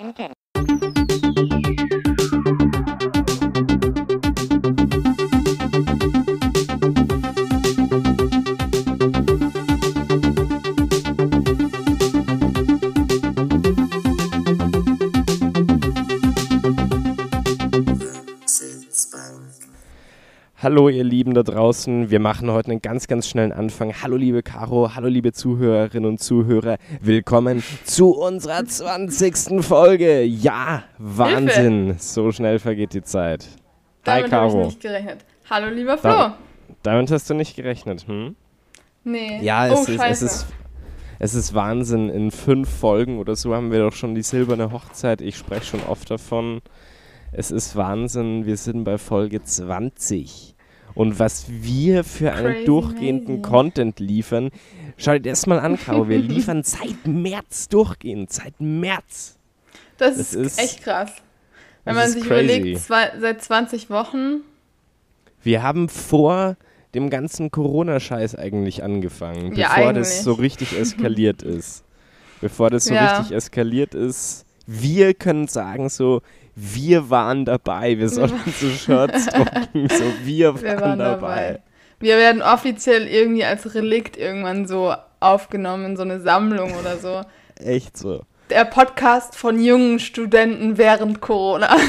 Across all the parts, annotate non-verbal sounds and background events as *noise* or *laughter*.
Okay. Hallo ihr Lieben da draußen, wir machen heute einen ganz, ganz schnellen Anfang. Hallo liebe Caro, hallo liebe Zuhörerinnen und Zuhörer, willkommen zu unserer 20. Folge. Ja, Wahnsinn, Hilfe. so schnell vergeht die Zeit. Damit Hi habe ich Caro. nicht gerechnet. Hallo, lieber Flo. Da- Damit hast du nicht gerechnet, hm? nee. Ja, oh, es, ist, scheiße. es, ist, es ist Wahnsinn. In fünf Folgen oder so haben wir doch schon die silberne Hochzeit. Ich spreche schon oft davon. Es ist Wahnsinn. Wir sind bei Folge 20. Und was wir für einen Crazy durchgehenden Maisie. Content liefern, schau dir das mal an, Caro. Wir *laughs* liefern seit März durchgehend. Seit März. das es ist, echt krass. Wenn das man sich crazy. überlegt, zwei, seit 20 Wochen. Wir haben vor dem ganzen Corona-Scheiß eigentlich angefangen, Ja, bevor das eigentlich. so richtig eskaliert ist. *laughs* Bevor das so Ja. richtig eskaliert ist. Wir können sagen so, wir waren dabei. Wir sollten so Shirts *laughs* drucken, so wir waren, Wir waren dabei. dabei. Wir werden offiziell irgendwie als Relikt irgendwann so aufgenommen in so eine Sammlung oder so. *laughs* Echt so. Der Podcast von jungen Studenten während Corona. *laughs*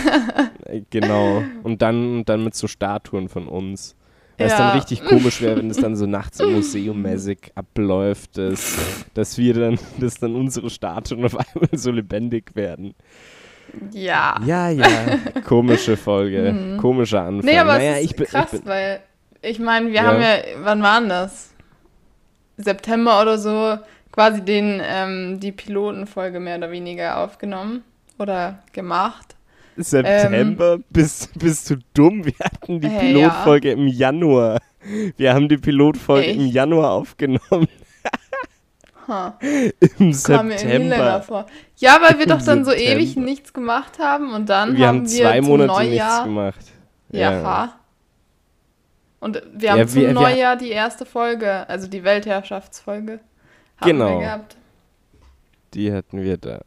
Äh, Genau. Und dann, dann mit so Statuen von uns. Es Ja. dann richtig komisch wäre, wenn es dann so *laughs* nachts im Museum mäßig abläuft, dass, dass wir dann, dass dann unsere Statuen auf einmal so lebendig werden. ja. Ja, ja. Komische Folge. Komischer Anfang. Mhm. Nee, aber naja, es ist ich bin, krass, ich bin, weil ich meine, wir Ja. haben ja, wann waren das? September oder so, quasi den, ähm, die Pilotenfolge mehr oder weniger aufgenommen oder gemacht. September, bist, bist du dumm? Wir hatten die ähm, Hey, Pilotfolge im Januar. Wir haben die Pilotfolge im Echt? Januar aufgenommen. Ha, Im September. Ja, weil wir Im doch dann so September. ewig nichts gemacht haben und dann Wir haben haben wir zwei zum Monate Neujahr, nichts gemacht. Ja, ha. Und wir haben Ja, zum wir- wir- Neujahr die erste Folge, also die Weltherrschaftsfolge, haben Genau. wir gehabt. Die hatten wir da.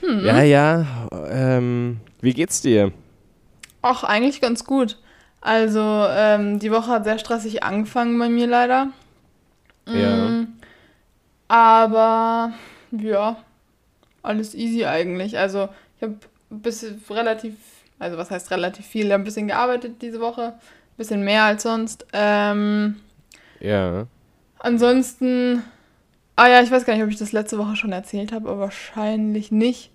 Hm. Ja, ja. Ähm, wie geht's dir? Ach, eigentlich ganz gut. Also, ähm, die Woche hat sehr stressig angefangen bei mir leider. Ja. Mm, Aber, ja, alles easy eigentlich. Also, ich habe ein bisschen relativ, also was heißt relativ viel, ich habe ein bisschen gearbeitet diese Woche. Ein bisschen mehr als sonst. Ähm, Ja. ansonsten, ah ja, ich weiß gar nicht, ob ich das letzte Woche schon erzählt habe, aber wahrscheinlich nicht.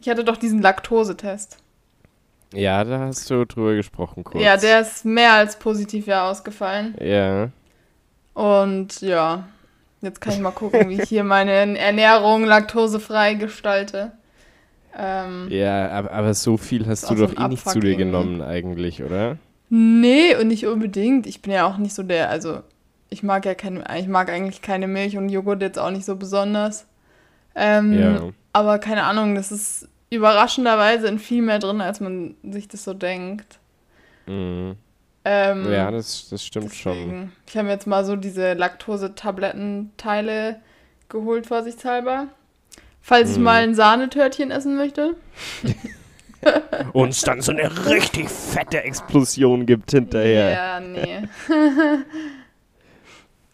Ich hatte doch diesen Laktosetest. Ja, da hast du drüber gesprochen kurz. Ja, der ist mehr als positiv ja ausgefallen. Ja. Und ja, jetzt kann ich mal gucken, wie ich hier meine Ernährung laktosefrei gestalte. Ähm, Ja, aber, aber so viel hast du doch eh nicht zu dir genommen eigentlich, oder? Nee, und nicht unbedingt. Ich bin ja auch nicht so der, also ich mag ja keine, ich mag eigentlich keine Milch und Joghurt jetzt auch nicht so besonders. Ähm, Ja. Aber keine Ahnung, das ist überraschenderweise in viel mehr drin, als man sich das so denkt. Mhm. Ähm, Ja, das, das stimmt schon. Deswegen. Ich habe jetzt mal so diese Laktose-Tablettenteile geholt, vorsichtshalber. Falls ich Mhm. mal ein Sahnetörtchen essen möchte. *laughs* Und es dann so eine richtig fette Explosion gibt hinterher. Ja, nee. *laughs*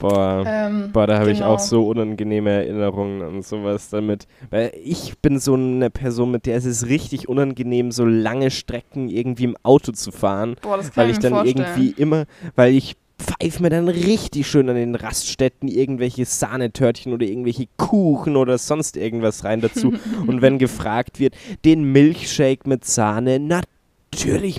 Boah. ähm, Boah, da habe ich genau. auch so unangenehme Erinnerungen an sowas damit. Weil ich bin so eine Person, mit der es ist richtig unangenehm, so lange Strecken irgendwie im Auto zu fahren. Boah, das kann Weil ich ich dann vorstellen. irgendwie immer, weil ich pfeife mir dann richtig schön an den Raststätten irgendwelche Sahnetörtchen oder irgendwelche Kuchen oder sonst irgendwas rein dazu. *laughs* Und wenn gefragt wird, den Milchshake mit Sahne, natürlich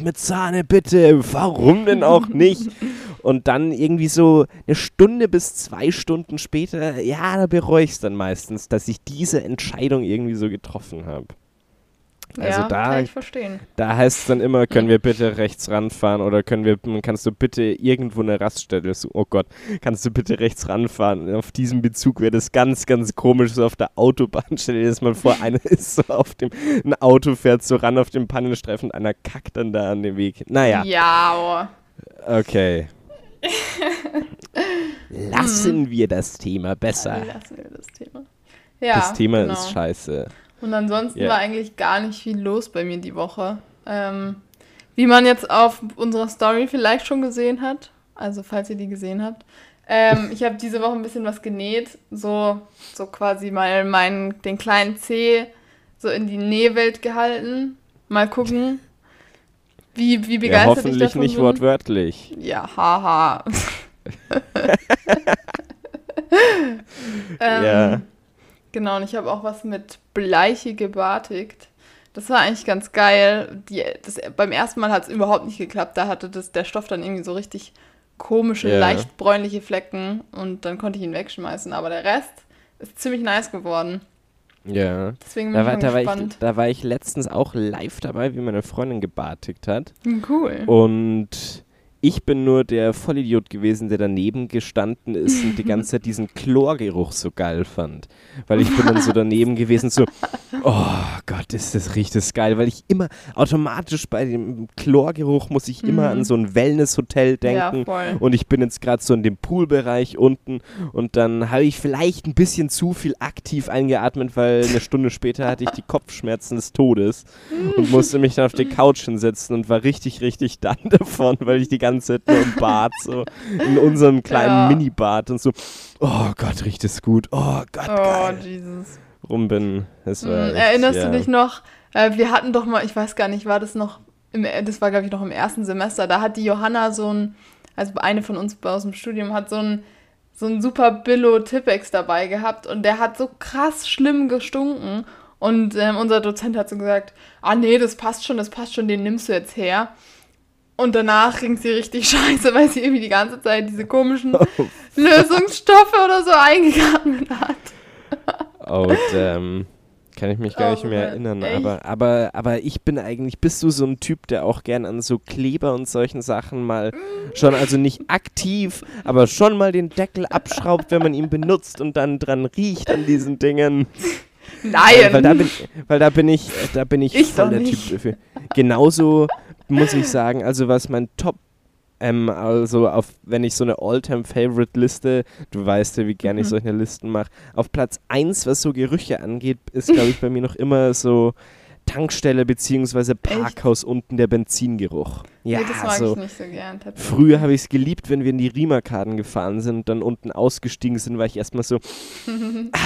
mit Sahne, bitte. Warum denn auch nicht? *laughs* Und dann irgendwie so eine Stunde bis zwei Stunden später, ja, da bereue ich es dann meistens, dass ich diese Entscheidung irgendwie so getroffen habe. Also ja, da, kann ich verstehen. da heißt es dann immer, können wir bitte rechts ranfahren oder können wir, kannst du bitte irgendwo eine Raststätte, so, oh Gott, kannst du bitte rechts ranfahren? Auf diesem Bezug wäre das ganz, ganz komisch, so auf der Autobahn. *laughs* Stell dir das mal vor, einer *laughs* ist so auf dem, ein Auto fährt so ran auf dem Pannenstreifen und einer kackt dann da an dem Weg. Naja, Ja, oh. okay. *laughs* Lassen wir das Thema besser. Lassen wir das Thema. Ja, das Thema genau. ist scheiße. Und ansonsten Ja. war eigentlich gar nicht viel los bei mir die Woche. Ähm, wie man jetzt auf unserer Story vielleicht schon gesehen hat, also falls ihr die gesehen habt, ähm, *laughs* ich habe diese Woche ein bisschen was genäht, so, so quasi mal meinen, den kleinen Zeh so in die Nähwelt gehalten. Mal gucken, wie, wie Ja, begeistert ich hoffentlich davon nicht bin. wortwörtlich. Ja, haha. *laughs* *laughs* ähm, Ja. Genau, und ich habe auch was mit Bleiche gebartigt. Das war eigentlich ganz geil. Die, das, beim ersten Mal hat es überhaupt nicht geklappt. Da hatte das, der Stoff dann irgendwie so richtig komische, Ja. leicht bräunliche Flecken und dann konnte ich ihn wegschmeißen. Aber der Rest ist ziemlich nice geworden. Ja. Deswegen bin Da ich war, schon da, war ich, da war ich letztens auch live dabei, wie meine Freundin gebartigt hat. Cool. Und ich bin nur der Vollidiot gewesen, der daneben gestanden ist und die ganze Zeit diesen Chlorgeruch so geil fand. Weil ich bin dann so daneben gewesen, so, *laughs* oh Gott, ist das richtig geil. Weil ich immer automatisch bei dem Chlorgeruch muss ich immer Mhm. an so ein Wellnesshotel ja, denken. voll. Und ich bin jetzt gerade so in dem Poolbereich unten und dann habe ich vielleicht ein bisschen zu viel aktiv eingeatmet, weil eine Stunde später hatte ich die Kopfschmerzen des Todes und musste mich dann auf die Couch hinsetzen und war richtig, richtig *laughs* dann davon, weil ich die ganze Nur im Bad, so in unserem kleinen Ja. Minibad und so, oh Gott, riecht es gut, oh Gott, Oh, geil, Jesus. rum bin. Das war Hm, echt, Erinnerst ja. du dich noch, äh, wir hatten doch mal, ich weiß gar nicht, war das noch, im, das war glaube ich noch im ersten Semester, da hat die Johanna so ein, also eine von uns aus dem Studium hat so ein, so ein super Billo Tippex dabei gehabt und der hat so krass schlimm gestunken und ähm, unser Dozent hat so gesagt, ah nee, das passt schon, das passt schon, den nimmst du jetzt her. Und danach ging sie richtig *laughs* scheiße, weil sie irgendwie die ganze Zeit diese komischen *laughs* Lösungsstoffe oder so eingeatmet hat. Und ähm, kann ich mich gar Oh, nicht mehr erinnern. echt? Aber, aber, aber ich bin eigentlich, bist du so ein Typ, der auch gern an so Kleber und solchen Sachen mal schon, also nicht aktiv, aber schon mal den Deckel abschraubt, wenn man ihn benutzt und dann dran riecht an diesen Dingen. Nein! Weil da bin, weil da bin ich, da bin ich, Ich voll der nicht. Typ dafür. Genauso muss ich sagen, also was mein Top ähm, also auf, wenn ich so eine All-Time-Favorite-Liste, du weißt ja, wie gerne ich Mhm. solche Listen mache, auf Platz 1, was so Gerüche angeht, ist, glaube ich, bei mir noch immer so Tankstelle beziehungsweise Parkhaus unten der Benzingeruch. Ja, nee, das mag so. ich nicht so gern. Früher habe ich es geliebt, wenn wir in die Riemerkaden gefahren sind und dann unten ausgestiegen sind, war ich erstmal so, *laughs* ah,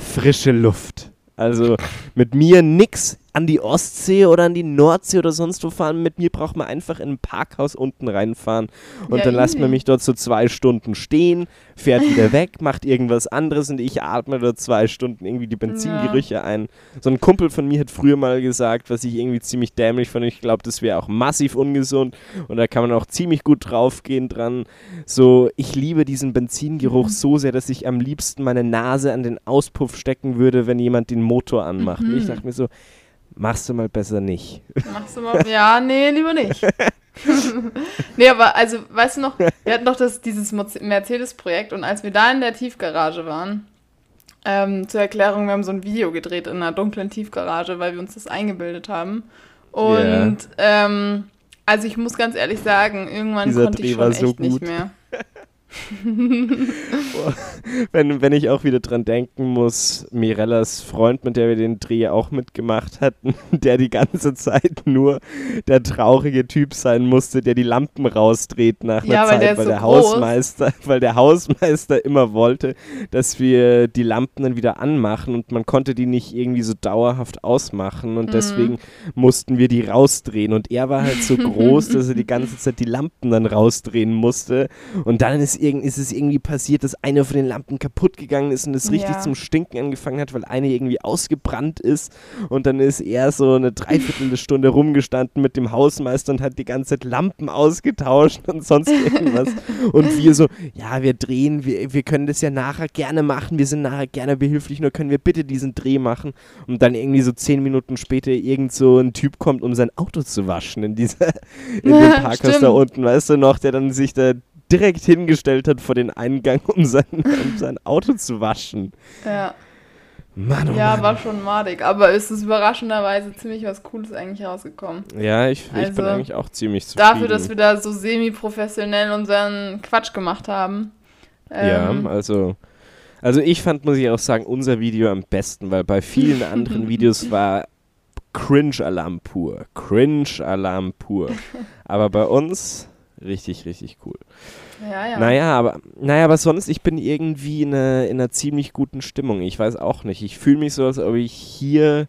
frische Luft. Also mit mir nix an die Ostsee oder an die Nordsee oder sonst wo fahren. Mit mir braucht man einfach in ein Parkhaus unten reinfahren und Ja, dann lässt man mich dort so zwei Stunden stehen, fährt wieder *laughs* weg, macht irgendwas anderes und ich atme dort zwei Stunden irgendwie die Benzingerüche ein. So ein Kumpel von mir hat früher mal gesagt, was ich irgendwie ziemlich dämlich fand. Ich glaube, das wäre auch massiv ungesund und da kann man auch ziemlich gut draufgehen dran. So, ich liebe diesen Benzingeruch Mhm. so sehr, dass ich am liebsten meine Nase an den Auspuff stecken würde, wenn jemand den Motor anmacht. Und ich Mhm. dachte mir so, machst du mal besser nicht. Machst du mal. Ja, nee, lieber nicht. *laughs* nee, aber also, weißt du noch, wir hatten doch das, dieses Mercedes-Projekt und als wir da in der Tiefgarage waren, ähm, zur Erklärung, wir haben so ein Video gedreht in einer dunklen Tiefgarage, weil wir uns das eingebildet haben. Und ähm, also ich muss ganz ehrlich sagen, irgendwann Dieser konnte ich Dreh war schon echt so nicht mehr. *laughs* wenn, wenn ich auch wieder dran denken muss, Mirellas Freund, mit der wir den Dreh auch mitgemacht hatten, *laughs* der die ganze Zeit nur der traurige Typ sein musste, der die Lampen rausdreht nach einer Ja, weil Zeit, der ist weil so der. Hausmeister, *laughs* weil der Hausmeister immer wollte, dass wir die Lampen dann wieder anmachen und man konnte die nicht irgendwie so dauerhaft ausmachen und Mhm. deswegen mussten wir die rausdrehen und er war halt so groß, dass er die ganze Zeit die Lampen dann rausdrehen musste und dann ist, irgend, ist es irgendwie passiert, dass eine von den Lampen kaputt gegangen ist und es richtig Ja. zum Stinken angefangen hat, weil eine irgendwie ausgebrannt ist. Und dann ist er so eine Dreiviertelstunde *laughs* rumgestanden mit dem Hausmeister und hat die ganze Zeit Lampen ausgetauscht und sonst irgendwas. und wir so, ja, wir drehen, wir, wir können das ja nachher gerne machen, wir sind nachher gerne behilflich, nur können wir bitte diesen Dreh machen. Und dann irgendwie so zehn Minuten später irgend so ein Typ kommt, um sein Auto zu waschen in dieser, in dem *laughs* Parkhaus da unten, weißt du noch, der dann sich da direkt hingestellt hat vor den Eingang, um sein, um sein Auto zu waschen. Ja, Mann, oh ja Mann. war schon madig. Aber es ist überraschenderweise ziemlich was Cooles eigentlich rausgekommen. Ja, ich, ich bin Also, eigentlich auch ziemlich zufrieden. Dafür, dass wir da so semi-professionell unseren Quatsch gemacht haben. ja, Ähm, also Also ich fand, muss ich auch sagen, unser Video am besten, weil bei vielen anderen *laughs* Videos war Cringe-Alarm pur. Cringe-Alarm pur. *laughs* Aber bei uns richtig, richtig cool. Ja, ja. Naja, aber, naja, aber sonst, ich bin irgendwie in einer, in einer ziemlich guten Stimmung. Ich weiß auch nicht. Ich fühle mich so, als ob ich hier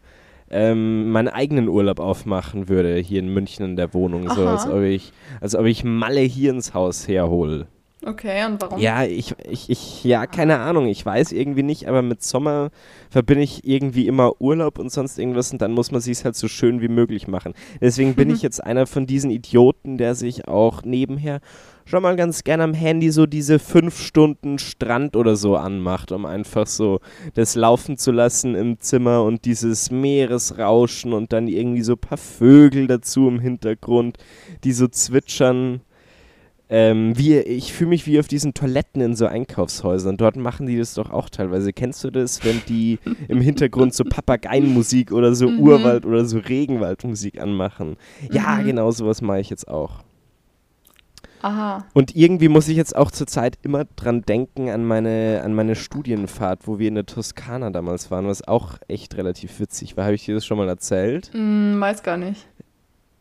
ähm, meinen eigenen Urlaub aufmachen würde, hier in München in der Wohnung. So, als ob ich, als ob ich Malle hier ins Haus herhole. Okay, und warum? Ja, ich, ich, ich, ja, keine Ahnung, ich weiß irgendwie nicht, aber mit Sommer verbinde ich irgendwie immer Urlaub und sonst irgendwas und dann muss man sich halt so schön wie möglich machen. Deswegen bin ich jetzt einer von diesen Idioten, der sich auch nebenher schon mal ganz gerne am Handy so diese fünf Stunden Strand oder so anmacht, um einfach so das laufen zu lassen im Zimmer und dieses Meeresrauschen und dann irgendwie so ein paar Vögel dazu im Hintergrund, die so zwitschern. Ähm, wie, ich fühle mich wie auf diesen Toiletten in so Einkaufshäusern. Dort machen die das doch auch teilweise. Kennst du das, wenn die *laughs* im Hintergrund so Papageienmusik oder so Mhm. Urwald oder so Regenwaldmusik anmachen? Ja, Mhm. genau sowas mache ich jetzt auch. Aha. Und irgendwie muss ich jetzt auch zurzeit immer dran denken an meine, an meine Studienfahrt, wo wir in der Toskana damals waren, was auch echt relativ witzig war. Habe ich dir das schon mal erzählt? Hm, weiß gar nicht.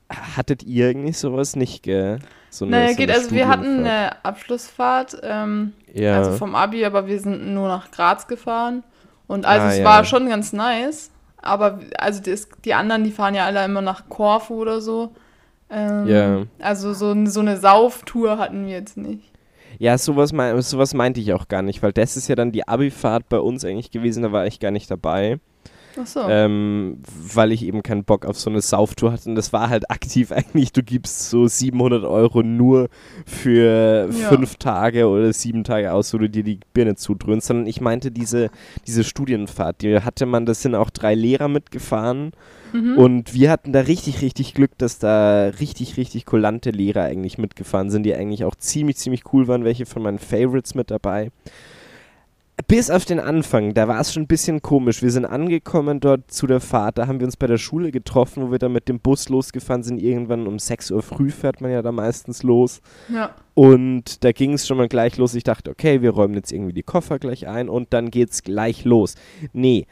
Hattet ihr eigentlich sowas nicht, gell? So eine- Naja, so geht, also wir hatten eine Abschlussfahrt, ähm, ja. also vom Abi, aber wir sind nur nach Graz gefahren. Und also Ah, es ja. war schon ganz nice. Aber also das, die anderen, die fahren ja alle immer nach Korfu oder so. Ähm, Ja. Also so, so eine Sauftour hatten wir jetzt nicht. Ja, sowas, mein, sowas meinte ich auch gar nicht, weil das ist ja dann die Abi-Fahrt bei uns eigentlich gewesen, da war ich gar nicht dabei, Ach so. ähm, weil ich eben keinen Bock auf so eine Sauftour hatte und das war halt aktiv *laughs* eigentlich, du gibst so 700 Euro nur für Ja. fünf Tage oder sieben Tage aus, wo du dir die Birne zudröhnst, sondern ich meinte diese, diese Studienfahrt, die hatte man, das sind auch drei Lehrer mitgefahren Mhm. und wir hatten da richtig, richtig Glück, dass da richtig, richtig kulante Lehrer eigentlich mitgefahren sind, die eigentlich auch ziemlich, ziemlich cool waren, welche von meinen Favorites mit dabei. Bis auf den Anfang, da war es schon ein bisschen komisch. Wir sind angekommen dort zu der Fahrt, da haben wir uns bei der Schule getroffen, wo wir dann mit dem Bus losgefahren sind. Irgendwann um 6 Uhr früh fährt man ja da meistens los. ja. Und da ging es schon mal gleich los. Ich dachte, okay, wir räumen jetzt irgendwie die Koffer gleich ein und dann geht's gleich los. Nee.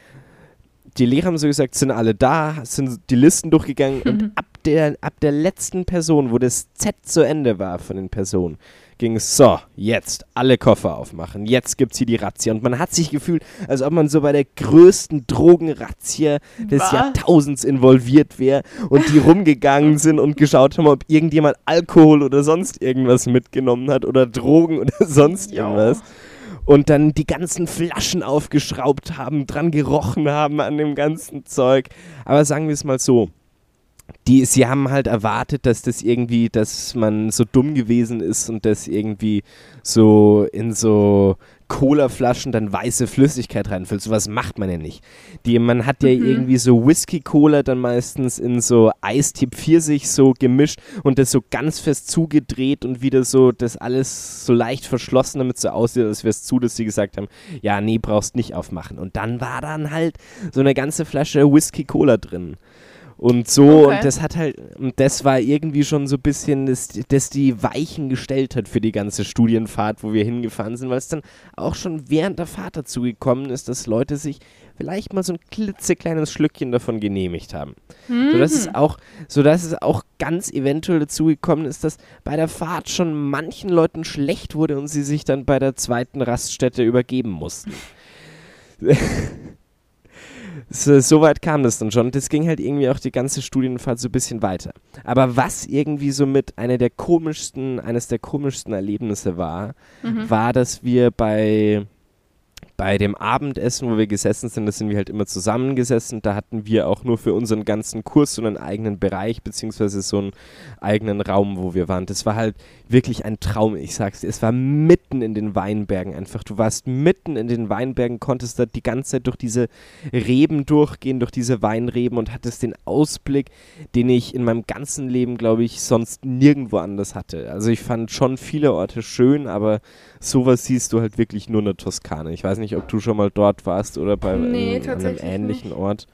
Die Lehrer haben so gesagt, sind alle da, sind die Listen durchgegangen und ab der, ab der letzten Person, wo das Z zu Ende war von den Personen, ging es so, jetzt alle Koffer aufmachen, jetzt gibt's hier die Razzia. Und man hat sich gefühlt, als ob man so bei der größten Drogenrazzia des Was? Jahrtausends involviert wäre und die rumgegangen sind und geschaut haben, ob irgendjemand Alkohol oder sonst irgendwas mitgenommen hat oder Drogen *laughs* oder sonst Jo. irgendwas. Und dann die ganzen Flaschen aufgeschraubt haben, dran gerochen haben an dem ganzen Zeug. Aber sagen wir es mal so. Die, sie haben halt erwartet, dass das irgendwie, dass man so dumm gewesen ist und das irgendwie so in so Cola-Flaschen dann weiße Flüssigkeit reinfüllt. Sowas macht man ja nicht. Die, man hat ja Mhm. irgendwie so Whisky-Cola dann meistens in so Eistip Pfirsich so gemischt und das so ganz fest zugedreht und wieder so das alles so leicht verschlossen, damit es so aussieht, als wäre es zu, dass sie gesagt haben, ja, nee, brauchst nicht aufmachen. Und dann war dann halt so eine ganze Flasche Whisky-Cola drin. Und so, Okay. und das hat halt, und das war irgendwie schon so ein bisschen, das, das die Weichen gestellt hat für die ganze Studienfahrt, wo wir hingefahren sind, weil es dann auch schon während der Fahrt dazu gekommen ist, dass Leute sich vielleicht mal so ein klitzekleines Schlückchen davon genehmigt haben. Sodass es auch, sodass es auch ganz eventuell dazu gekommen ist, dass bei der Fahrt schon manchen Leuten schlecht wurde und sie sich dann bei der zweiten Raststätte übergeben mussten. *laughs* So, so weit kam das dann schon. Und das ging halt irgendwie auch die ganze Studienfahrt so ein bisschen weiter. Aber was irgendwie so mit einer der komischsten, eines der komischsten Erlebnisse war, Mhm. war, dass wir bei, bei dem Abendessen, wo wir gesessen sind, da sind wir halt immer zusammengesessen. Da hatten wir auch nur für unseren ganzen Kurs so einen eigenen Bereich, beziehungsweise so einen eigenen Raum, wo wir waren. Das war halt wirklich ein Traum, ich sag's dir. Es war mitten in den Weinbergen einfach. Du warst mitten in den Weinbergen, konntest da die ganze Zeit durch diese Reben durchgehen, durch diese Weinreben und hattest den Ausblick, den ich in meinem ganzen Leben, glaube ich, sonst nirgendwo anders hatte. Also ich fand schon viele Orte schön, aber sowas siehst du halt wirklich nur in der Toskana. Ich weiß nicht, ob du schon mal dort warst oder bei Nee, einem tatsächlich ähnlichen Ort.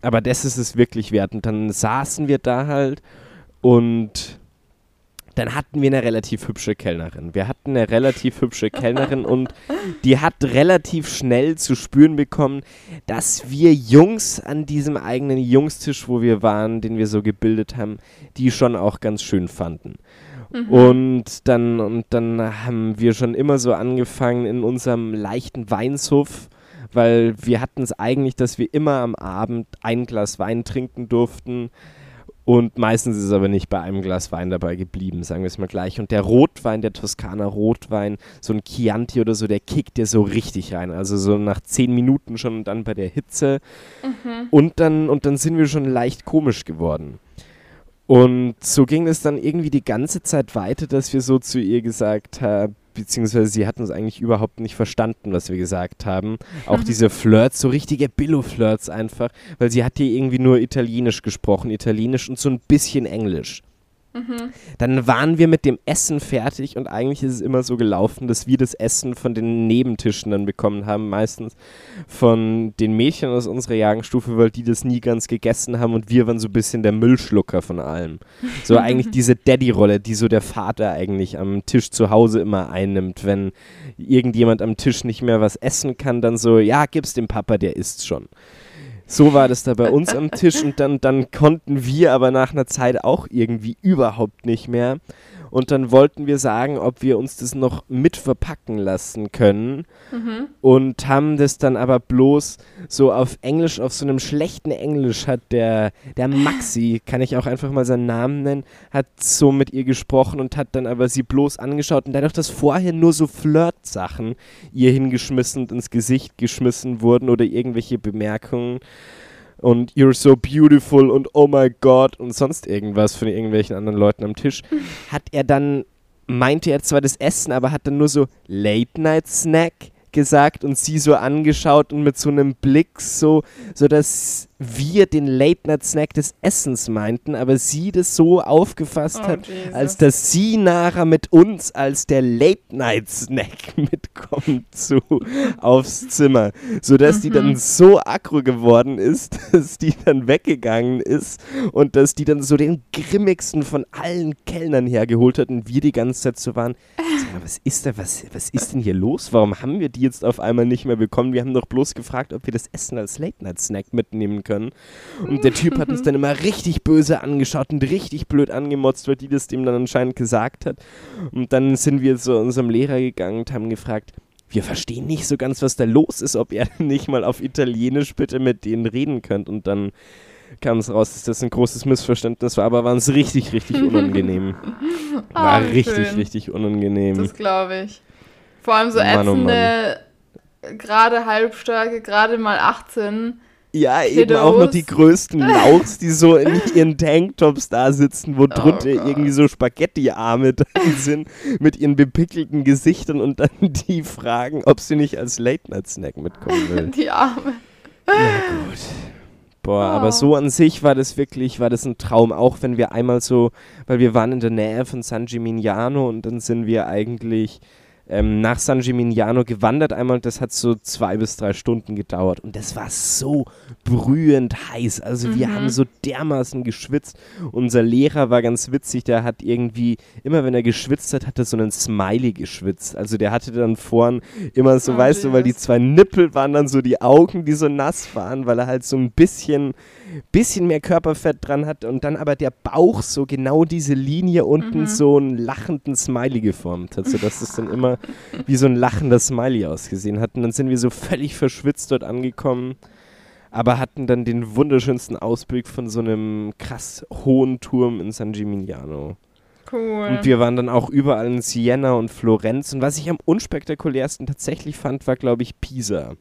Aber das ist es wirklich wert. Und dann saßen wir da halt und dann hatten wir eine relativ hübsche Kellnerin. Wir hatten eine relativ hübsche Kellnerin und die hat relativ schnell zu spüren bekommen, dass wir Jungs an diesem eigenen Jungstisch, wo wir waren, den wir so gebildet haben, die schon auch ganz schön fanden. Mhm. Und, dann, und dann haben wir schon immer so angefangen in unserem leichten Weinshof, weil wir hatten es eigentlich, dass wir immer am Abend ein Glas Wein trinken durften und meistens ist es aber nicht bei einem Glas Wein dabei geblieben, sagen wir es mal gleich. Und der Rotwein, der Toskana Rotwein, so ein Chianti oder so, der kickt dir so richtig rein. Also so nach zehn Minuten schon und dann bei der Hitze. Mhm. Und, dann, und dann sind wir schon leicht komisch geworden. Und so ging es dann irgendwie die ganze Zeit weiter, dass wir so zu ihr gesagt haben, beziehungsweise sie hatten uns eigentlich überhaupt nicht verstanden, was wir gesagt haben. Auch diese Flirts, so richtige Billo-Flirts einfach, weil sie hat hier irgendwie nur Italienisch gesprochen, Italienisch und so ein bisschen Englisch. Mhm. Dann waren wir mit dem Essen fertig und eigentlich ist es immer so gelaufen, dass wir das Essen von den Nebentischen dann bekommen haben, meistens von den Mädchen aus unserer Jagenstufe, weil die das nie ganz gegessen haben und wir waren so ein bisschen der Müllschlucker von allem. So *laughs* eigentlich diese Daddy-Rolle, die so der Vater eigentlich am Tisch zu Hause immer einnimmt, wenn irgendjemand am Tisch nicht mehr was essen kann, dann so, ja, gib's dem Papa, der isst schon. So war das da bei uns am Tisch und dann, dann konnten wir aber nach einer Zeit auch irgendwie überhaupt nicht mehr. Und dann wollten wir sagen, ob wir uns das noch mit verpacken lassen können. Mhm. Und haben das dann aber bloß so auf Englisch, auf so einem schlechten Englisch hat der, der Maxi, kann ich auch einfach mal seinen Namen nennen, hat so mit ihr gesprochen und hat dann aber sie bloß angeschaut. Und dadurch, dass vorher nur so Flirt-Sachen ihr hingeschmissen und ins Gesicht geschmissen wurden oder irgendwelche Bemerkungen, und You're so beautiful und Oh my God und sonst irgendwas von irgendwelchen anderen Leuten am Tisch, *laughs* hat er dann, meinte er zwar das Essen, aber hat dann nur so Late Night Snack gesagt und sie so angeschaut und mit so einem Blick so, so dass wir den Late-Night-Snack des Essens meinten, aber sie das so aufgefasst oh, hat, Jesus. als dass sie nachher mit uns als der Late-Night-Snack *laughs* mitkommt zu, aufs Zimmer, sodass mhm. die dann mhm. so aggro geworden ist, *laughs* dass die dann weggegangen ist und dass die dann so den grimmigsten von allen Kellnern hergeholt hat und wir die ganze Zeit so waren, *laughs* was ist da, was, was ist denn hier los? Warum haben wir die jetzt auf einmal nicht mehr bekommen? Wir haben doch bloß gefragt, ob wir das Essen als Late-Night-Snack mitnehmen können. Und der Typ hat uns dann immer richtig böse angeschaut und richtig blöd angemotzt, weil die das dem dann anscheinend gesagt hat. Und dann sind wir zu unserem Lehrer gegangen und haben gefragt, wir verstehen nicht so ganz, was da los ist, ob ihr *laughs* nicht mal auf Italienisch bitte mit denen reden könnt. Und dann kam es raus, dass das ein großes Missverständnis war, aber war es richtig, richtig *laughs* unangenehm. War oh, richtig, schön. richtig unangenehm. Das glaube ich. Vor allem so Mann, oh ätzende, oh gerade halbstarke, gerade mal 18. Ja, Kiddos. eben auch noch die größten Lauchs, die so in ihren Tanktops da sitzen, wo oh drunter oh irgendwie so Spaghetti-Arme *laughs* drin sind, mit ihren bepickelten Gesichtern und dann *laughs* die fragen, ob sie nicht als Late-Night-Snack mitkommen *laughs* will. Die Arme. Ja, gut. Boah, oh. aber so an sich war das wirklich, war das ein Traum, auch wenn wir einmal so, weil wir waren in der Nähe von San Gimignano und dann sind wir eigentlich ähm, nach San Gimignano gewandert einmal und das hat so zwei bis drei Stunden gedauert und das war so brühend heiß. Also mhm. wir haben so dermaßen geschwitzt. Unser Lehrer war ganz witzig, der hat irgendwie, immer wenn er geschwitzt hat, hat er so einen Smiley geschwitzt. Also der hatte dann vorn immer so, oh, weißt du, weil die zwei Nippel waren dann so die Augen, die so nass waren, weil er halt so ein bisschen bisschen mehr Körperfett dran hat und dann aber der Bauch so genau diese Linie unten mhm. so einen lachenden Smiley geformt hat, sodass es dann immer wie so ein lachender Smiley ausgesehen hat. Und dann sind wir so völlig verschwitzt dort angekommen, aber hatten dann den wunderschönsten Ausblick von so einem krass hohen Turm in San Gimignano. Cool. Und wir waren dann auch überall in Siena und Florenz. Und was ich am unspektakulärsten tatsächlich fand, war, glaube ich, Pisa.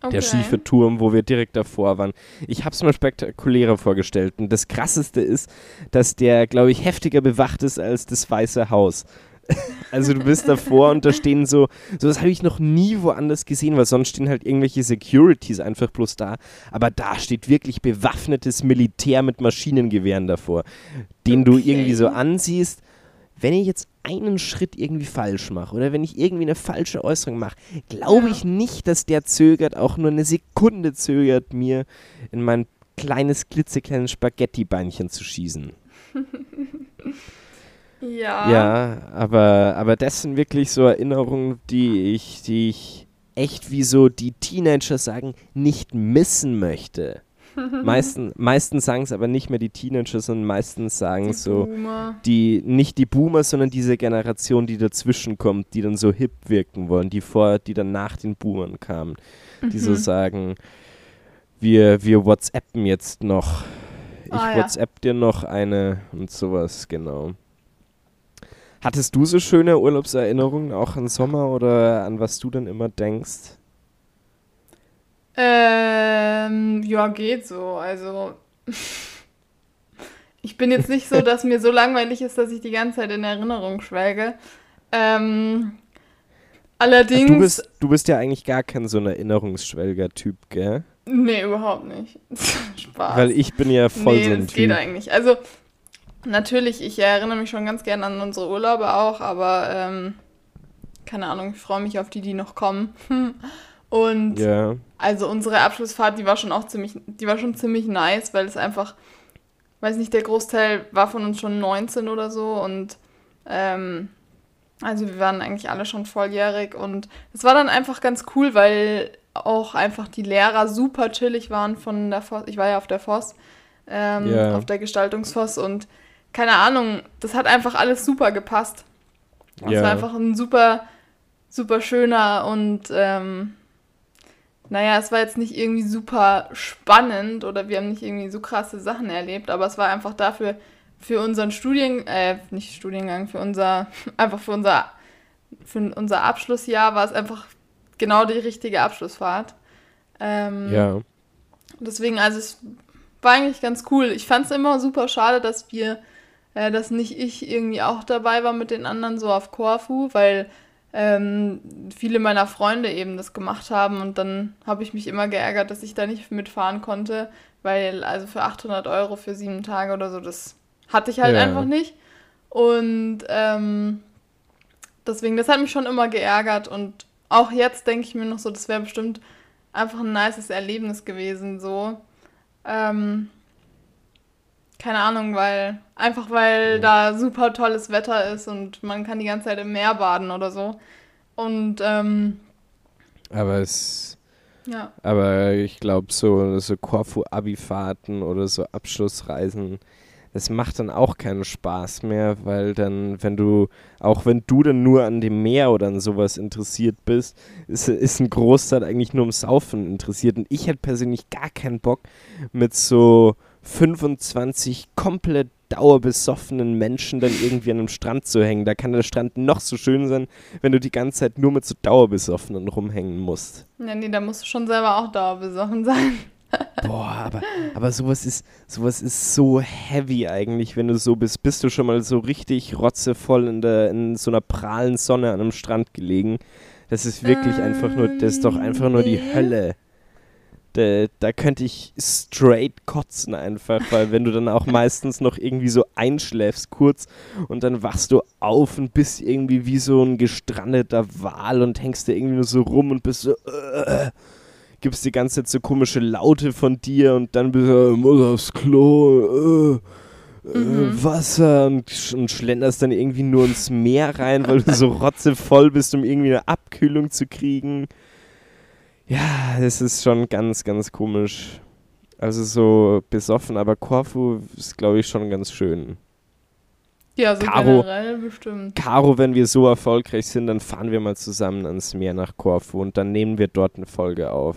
Okay. Der schiefe Turm, wo wir direkt davor waren. Ich habe es mir spektakulärer vorgestellt. Und das Krasseste ist, dass der, glaube ich, heftiger bewacht ist als das Weiße Haus. *laughs* also du bist davor und da stehen so, so das habe ich noch nie woanders gesehen, weil sonst stehen halt irgendwelche Securities einfach bloß da. Aber da steht wirklich bewaffnetes Militär mit Maschinengewehren davor, den okay. du irgendwie so ansiehst wenn ich jetzt einen Schritt irgendwie falsch mache oder wenn ich irgendwie eine falsche Äußerung mache, glaube ich nicht, dass der zögert, auch nur eine Sekunde zögert, mir in mein kleines, klitzekleines Spaghetti-Beinchen zu schießen. *laughs* Ja. Ja, aber, aber das sind wirklich so Erinnerungen, die ich, die ich echt wie so die Teenager sagen, nicht missen möchte. Meisten, meistens sagen es aber nicht mehr die Teenager, sondern meistens sagen Die so Boomer. die, nicht die Boomer, sondern diese Generation, die dazwischen kommt, die dann so hip wirken wollen, die vor, die dann nach den Boomern kamen, die so Mhm. sagen, wir, wir WhatsAppen jetzt noch. Ich Ah, ja. WhatsApp dir noch eine und sowas, genau. Hattest du so schöne Urlaubserinnerungen auch an Sommer oder an was du dann immer denkst? Ähm, ja, geht so. Also, *laughs* ich bin jetzt nicht so, dass mir so langweilig ist, dass ich die ganze Zeit in Erinnerung schwelge. Ähm, allerdings. Du bist, du bist ja eigentlich gar kein so ein Erinnerungsschwelger-Typ, gell? Nee, überhaupt nicht. *laughs* Spaß. Weil ich bin ja voll nee, so ein das geht Typ. eigentlich. Also, natürlich, ich erinnere mich schon ganz gerne an unsere Urlaube auch, aber ähm, keine Ahnung, ich freue mich auf die, die noch kommen. *laughs* Und Ja, also unsere Abschlussfahrt, die war schon auch ziemlich, die war schon ziemlich nice, weil es einfach, weiß nicht, der Großteil war von uns schon 19 oder so und ähm, also wir waren eigentlich alle schon volljährig und es war dann einfach ganz cool, weil auch einfach die Lehrer super chillig waren von der Voss. Ich war ja auf der Voss, ähm, Ja. auf der Gestaltungsvoss und keine Ahnung, das hat einfach alles super gepasst. Es Ja. war einfach ein super, super schöner und ähm, naja, es war jetzt nicht irgendwie super spannend oder wir haben nicht irgendwie so krasse Sachen erlebt, aber es war einfach dafür, für unseren Studien, äh, nicht Studiengang, für unser, *laughs* einfach für unser, für unser Abschlussjahr war es einfach genau die richtige Abschlussfahrt. Ähm, ja. Deswegen, also es war eigentlich ganz cool. Ich fand es immer super schade, dass wir, äh, dass nicht ich irgendwie auch dabei war mit den anderen so auf Korfu, weil ähm, viele meiner Freunde eben das gemacht haben und dann habe ich mich immer geärgert, dass ich da nicht mitfahren konnte, weil also für 800 Euro für sieben Tage oder so, das hatte ich halt Ja. einfach nicht. Und ähm, deswegen, das hat mich schon immer geärgert und auch jetzt denke ich mir noch so, das wäre bestimmt einfach ein nices Erlebnis gewesen, so. Ähm, keine Ahnung, weil, einfach weil da super tolles Wetter ist und man kann die ganze Zeit im Meer baden oder so. Und, ähm, Aber es, ja. aber ich glaube so, so Korfu-Abi-Fahrten oder so Abschlussreisen, das macht dann auch keinen Spaß mehr, weil dann, wenn du, auch wenn du dann nur an dem Meer oder an sowas interessiert bist, ist, ist ein Großteil eigentlich nur ums Saufen interessiert. Und ich hätte persönlich gar keinen Bock, mit so 25 komplett dauerbesoffenen Menschen dann irgendwie an einem Strand zu hängen. Da kann der Strand noch so schön sein, wenn du die ganze Zeit nur mit so Dauerbesoffenen rumhängen musst. Ja, nee, da musst du schon selber auch dauerbesoffen sein. Boah, aber, aber sowas ist, sowas ist so heavy eigentlich, wenn du so bist. Bist du schon mal so richtig rotzevoll in, der, in so einer prallen Sonne an einem Strand gelegen? Das ist wirklich einfach nur, das ist doch einfach nur die. Hölle. Da, da könnte ich straight kotzen einfach, weil wenn du dann auch meistens noch irgendwie so einschläfst kurz und dann wachst du auf und bist irgendwie wie so ein gestrandeter Wal und hängst da irgendwie nur so rum und bist so, äh, gibst die ganze Zeit so komische Laute von dir und dann bist du, äh, muss aufs Klo, äh, äh, Mhm. Wasser und, sch- und schlenderst dann irgendwie nur ins Meer rein, weil du so rotzevoll bist, um irgendwie eine Abkühlung zu kriegen. Ja, das ist schon ganz, ganz komisch. Also so besoffen, aber Korfu ist, glaube ich, schon ganz schön. Ja, so Caro. generell bestimmt. Caro, wenn wir so erfolgreich sind, dann fahren wir mal zusammen ans Meer nach Korfu und dann nehmen wir dort eine Folge auf.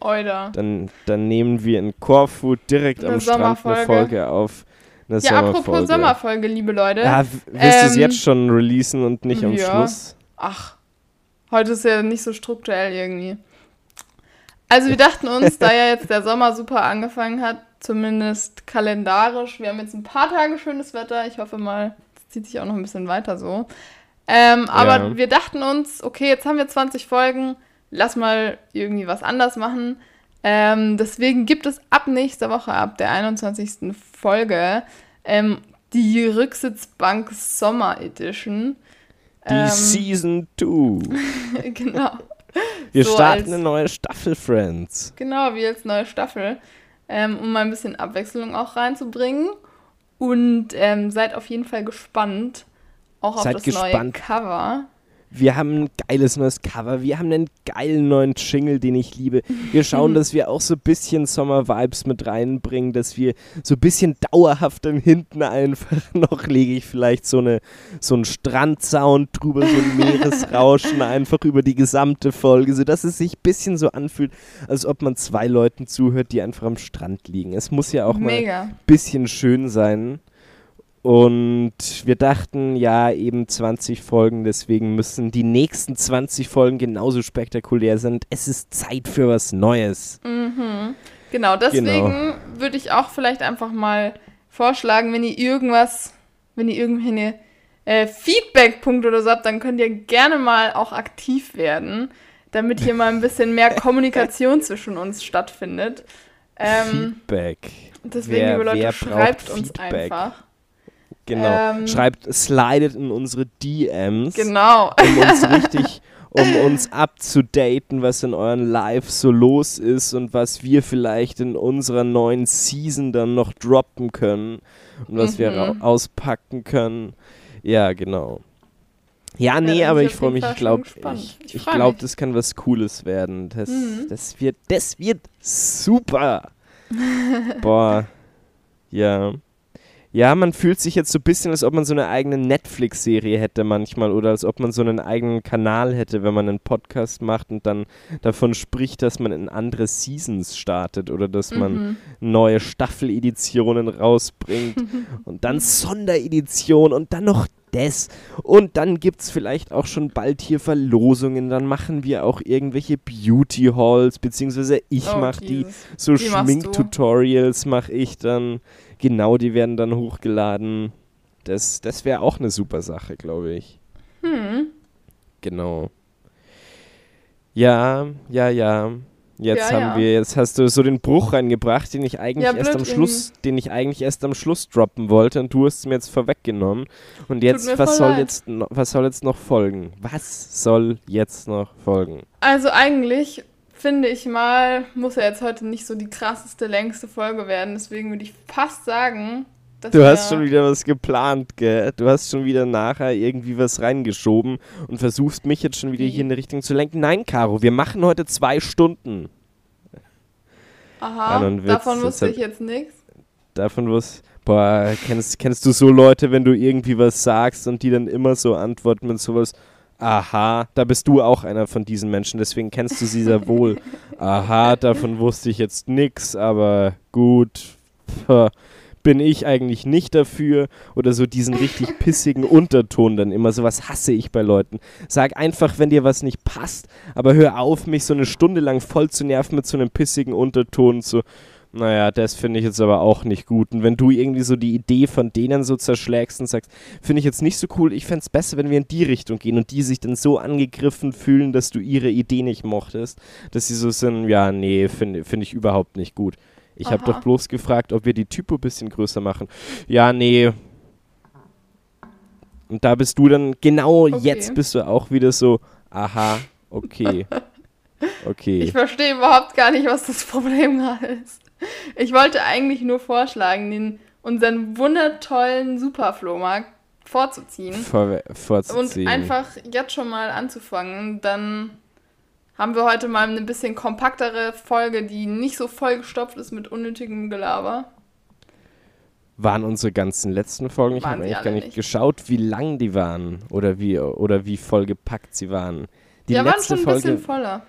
Oida. Dann, dann nehmen wir in Korfu direkt Eine am Strand eine Sommerfolge. Folge auf. Eine Ja, apropos Sommerfolge. Sommerfolge, liebe Leute. Ja, willst du es Ähm, jetzt schon releasen und nicht am ja. Schluss? Ach, heute ist ja nicht so strukturell irgendwie. Also wir dachten uns, da ja jetzt der Sommer super angefangen hat, zumindest kalendarisch, wir haben jetzt ein paar Tage schönes Wetter, ich hoffe mal, es zieht sich auch noch ein bisschen weiter so. Ähm, aber Ja. wir dachten uns, okay, jetzt haben wir 20 Folgen, lass mal irgendwie was anders machen. Ähm, deswegen gibt es ab nächster Woche, ab der 21. Folge, ähm, die Rücksitzbank Sommer Edition. Die Ähm, Season 2. *laughs* genau. Wir so starten als- eine neue Staffel, Friends. Genau, wie als neue Staffel, ähm, um mal ein bisschen Abwechslung auch reinzubringen. Und ähm, seid auf jeden Fall gespannt. auch auf Seid das gespannt. neue Cover. Wir haben ein geiles neues Cover. Wir haben einen geilen neuen Jingle, den ich liebe. Wir schauen, *laughs* dass wir auch so ein bisschen Sommer-Vibes mit reinbringen, dass wir so ein bisschen dauerhaft dann hinten einfach *laughs* noch lege ich vielleicht so, eine, so einen Strandsound drüber, so ein Meeresrauschen *laughs* einfach über die gesamte Folge, sodass es sich ein bisschen so anfühlt, als ob man zwei Leuten zuhört, die einfach am Strand liegen. Es muss ja auch mal Mega. ein bisschen schön sein. Und wir dachten, ja, eben 20 Folgen, deswegen müssen die nächsten 20 Folgen genauso spektakulär sein. Es ist Zeit für was Neues. Mhm. Genau, deswegen würde ich auch vielleicht einfach mal vorschlagen, wenn ihr irgendwas, wenn ihr irgendwelche äh, Feedback-Punkte oder so habt, dann könnt ihr gerne mal auch aktiv werden, damit hier mal ein bisschen mehr *laughs* Kommunikation zwischen uns stattfindet. Ähm, Feedback. deswegen, Wer- liebe Leute, schreibt uns einfach. Genau. Ähm, Schreibt, slidet in unsere DMs, Genau. um uns richtig, um uns abzudaten, was in euren Lives so los ist und was wir vielleicht in unserer neuen Season dann noch droppen können und was wir Mhm. ra- auspacken können. Ja, genau. Ja, nee, bin aber ich freue mich, ich glaube, ich, Ich ich glaube, das kann was Cooles werden. Das, Mhm. das, wird, das wird super. *laughs* Boah, ja. Ja, man fühlt sich jetzt so ein bisschen, als ob man so eine eigene Netflix-Serie hätte manchmal oder als ob man so einen eigenen Kanal hätte, wenn man einen Podcast macht und dann davon spricht, dass man in andere Seasons startet oder dass man Mhm. neue Staffeleditionen rausbringt *laughs* und dann Sonderedition und dann noch das und dann gibt es vielleicht auch schon bald hier Verlosungen, dann machen wir auch irgendwelche Beauty Halls, beziehungsweise ich Oh, mache die so. Schminktutorials mache ich dann. Genau, die werden dann hochgeladen. Das, das wäre auch eine super Sache, glaube ich. Hm. Genau. Ja, ja, ja. Jetzt Ja, haben ja. wir, jetzt hast du so den Bruch reingebracht, den ich eigentlich Ja, erst am Schluss, den ich eigentlich erst am Schluss droppen wollte und du hast es mir jetzt vorweggenommen. Und jetzt, was soll leid. jetzt, was soll jetzt noch folgen? Was soll jetzt noch folgen? Also eigentlich finde ich mal, muss ja jetzt heute nicht so die krasseste, längste Folge werden. Deswegen würde ich fast sagen, dass Du hast schon wieder was geplant, gell? Du hast schon wieder nachher irgendwie was reingeschoben und versuchst mich jetzt schon wieder Wie? hier in die Richtung zu lenken. Nein, Caro, wir machen heute zwei Stunden. Aha, davon wusste ich jetzt nichts. Davon was. Boah, kennst, kennst du so Leute, wenn du irgendwie was sagst und die dann immer so antworten mit sowas? Aha, da bist du auch einer von diesen Menschen, deswegen kennst du sie sehr wohl. *laughs* Aha, davon wusste ich jetzt nix, aber gut. Pah, Bin ich eigentlich nicht dafür oder so diesen richtig *laughs* pissigen Unterton dann immer, sowas hasse ich bei Leuten. Sag einfach, wenn dir was nicht passt, aber hör auf, mich so eine Stunde lang voll zu nerven mit so einem pissigen Unterton, so, naja, das finde ich jetzt aber auch nicht gut. Und wenn du irgendwie so die Idee von denen so zerschlägst und sagst, finde ich jetzt nicht so cool, ich fände es besser, wenn wir in die Richtung gehen und die sich dann so angegriffen fühlen, dass du ihre Idee nicht mochtest, dass sie so sind, ja, nee, finde find ich überhaupt nicht gut. Ich habe doch bloß gefragt, ob wir die Typo ein bisschen größer machen. Ja, nee. Und da bist du dann, genau Okay. jetzt bist du auch wieder so, aha, okay. *laughs* Okay. Ich verstehe überhaupt gar nicht, was das Problem gerade ist. *laughs* Ich wollte eigentlich nur vorschlagen, den, unseren wundertollen Superflohmarkt vorzuziehen Vor, und vorzuziehen. einfach jetzt schon mal anzufangen. Dann haben wir heute mal eine bisschen kompaktere Folge, die nicht so vollgestopft ist mit unnötigem Gelaber. waren unsere ganzen letzten Folgen. Ich Waren habe eigentlich gar nicht nicht. geschaut, wie lang die waren oder wie, oder wie vollgepackt sie waren. Die waren letzte schon ein Folge, bisschen voller.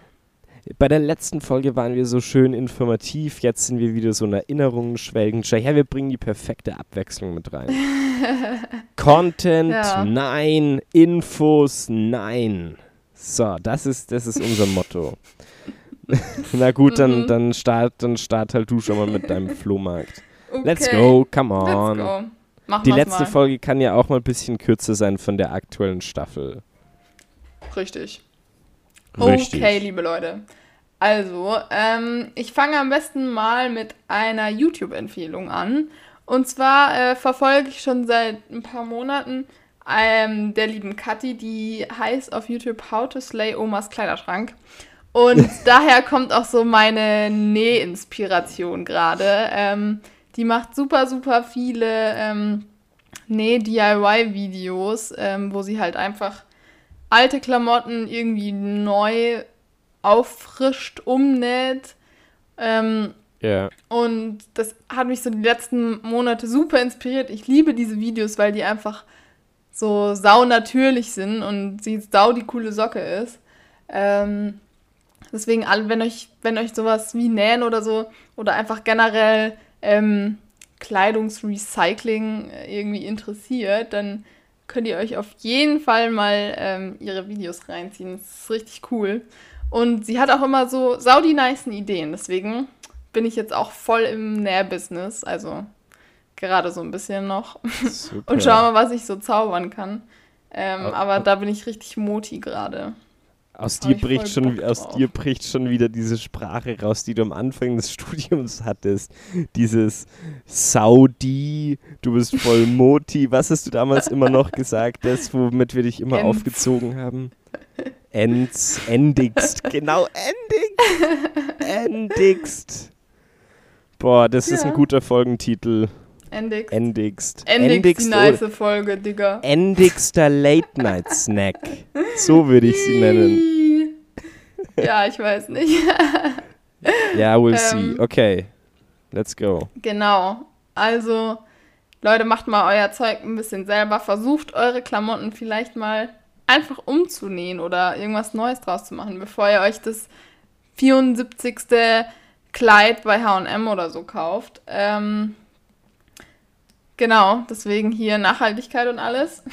Bei der letzten Folge waren wir so schön informativ, jetzt sind wir wieder so in Erinnerungen schwelgen. Ja, wir bringen die perfekte Abwechslung mit rein. *laughs* Content, Ja. nein. Infos, nein. So, das ist, das ist unser Motto. *laughs* Na gut, dann, Mhm. dann, start, dann start halt du schon mal mit deinem Flohmarkt. Okay. Let's go, come Let's on. go. Machen Die letzte mal. Folge kann ja auch mal ein bisschen kürzer sein von der aktuellen Staffel. Richtig. Richtig. Okay, liebe Leute. Also, ähm, ich fange am besten mal mit einer YouTube-Empfehlung an. Und zwar äh, verfolge ich schon seit ein paar Monaten ähm, der lieben Kathi, die heißt auf YouTube How to Slay Omas Kleiderschrank. Und *laughs* daher kommt auch so meine Nähinspiration gerade. Ähm, die macht super, super viele ähm, Nee, DIY-Videos, ähm, wo sie halt einfach alte Klamotten irgendwie neu auffrischt, umnäht. Ähm, Ja. und das hat mich so die letzten Monate super inspiriert. Ich liebe diese Videos, weil die einfach so sau natürlich sind und sie sau die coole Socke ist. Ähm, deswegen, wenn euch, wenn euch sowas wie Nähen oder so oder einfach generell ähm, Kleidungsrecycling irgendwie interessiert, dann könnt ihr euch auf jeden Fall mal ähm, ihre Videos reinziehen. Das ist richtig cool. Und sie hat auch immer so sau die nicen Ideen. Deswegen bin ich jetzt auch voll im Nährbusiness. Also gerade so ein bisschen noch. *laughs* Super. Und schau mal, was ich so zaubern kann. Ähm, aber au- da bin ich richtig moti gerade. Aus dir, bricht schon, aus drauf. dir bricht schon wieder diese Sprache raus, die du am Anfang des *laughs* Studiums hattest. Dieses Saudi, du bist voll *laughs* Moti. Was hast du damals immer noch gesagt, das, womit wir dich immer Enz. aufgezogen haben? Enz, endigst. *laughs* Genau, endigst. Endigst. Boah, das ist ein Ja. guter Folgentitel. Endix. Endigst. Endix die nice Folge, Digga. Endigster Late Night Snack. So würde ich sie nennen. Ja, ich weiß nicht. *laughs* Ja, we'll Ähm. see. Okay. Let's go. Genau. Also, Leute, macht mal euer Zeug ein bisschen selber. Versucht eure Klamotten vielleicht mal einfach umzunähen oder irgendwas Neues draus zu machen, bevor ihr euch das 74. Kleid bei HM oder so kauft. Ähm, genau, deswegen hier Nachhaltigkeit und alles.